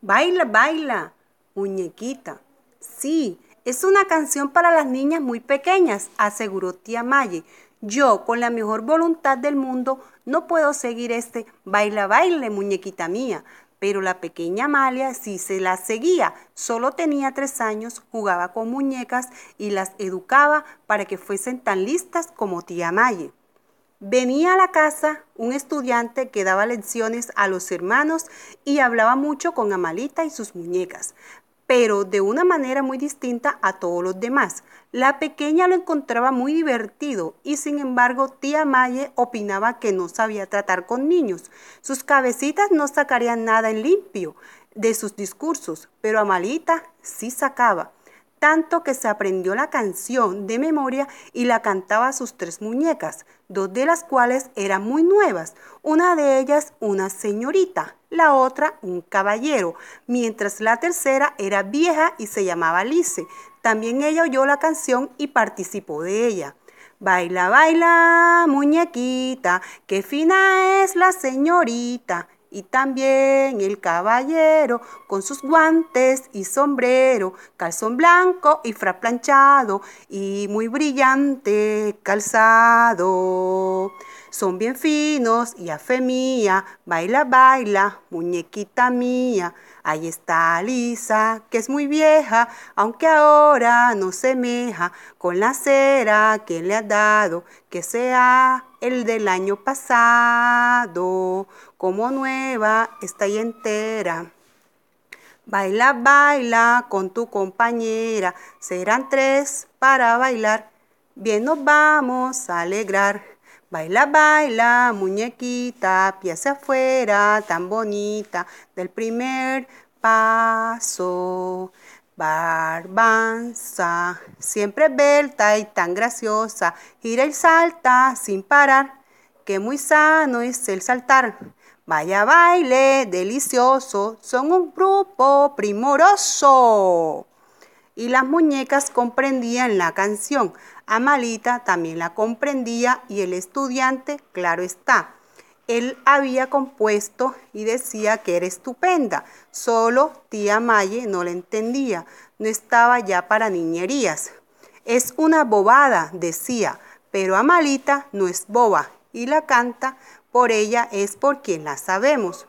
Baila, baila, muñequita. Sí, es una canción para las niñas muy pequeñas, aseguró tía Maye. Yo, con la mejor voluntad del mundo, no puedo seguir este baila, baile, muñequita mía. Pero la pequeña Amalia sí se la seguía. Solo tenía tres años, jugaba con muñecas y las educaba para que fuesen tan listas como tía Maye. Venía a la casa un estudiante que daba lecciones a los hermanos y hablaba mucho con Amalita y sus muñecas, pero de una manera muy distinta a todos los demás. La pequeña lo encontraba muy divertido y sin embargo tía Maye opinaba que no sabía tratar con niños. Sus cabecitas no sacarían nada en limpio de sus discursos, pero Amalita sí sacaba tanto que se aprendió la canción de memoria y la cantaba a sus tres muñecas, dos de las cuales eran muy nuevas, una de ellas una señorita, la otra un caballero, mientras la tercera era vieja y se llamaba Alice. También ella oyó la canción y participó de ella. Baila, baila, muñequita, qué fina es la señorita y también el caballero con sus guantes y sombrero, calzón blanco y fra planchado y muy brillante calzado. Son bien finos y a fe mía, baila, baila, muñequita mía. Ahí está Lisa, que es muy vieja, aunque ahora no semeja con la cera que le ha dado, que sea el del año pasado como nueva, está ahí entera. Baila, baila con tu compañera, serán tres para bailar, bien nos vamos a alegrar. Baila, baila, muñequita, pie afuera, tan bonita, del primer paso. Barbanza, siempre belta y tan graciosa, gira y salta sin parar, que muy sano es el saltar. Vaya baile delicioso, son un grupo primoroso. Y las muñecas comprendían la canción. Amalita también la comprendía y el estudiante, claro está. Él había compuesto y decía que era estupenda. Solo tía Maye no la entendía. No estaba ya para niñerías. Es una bobada, decía, pero Amalita no es boba y la canta por ella es por quien la sabemos.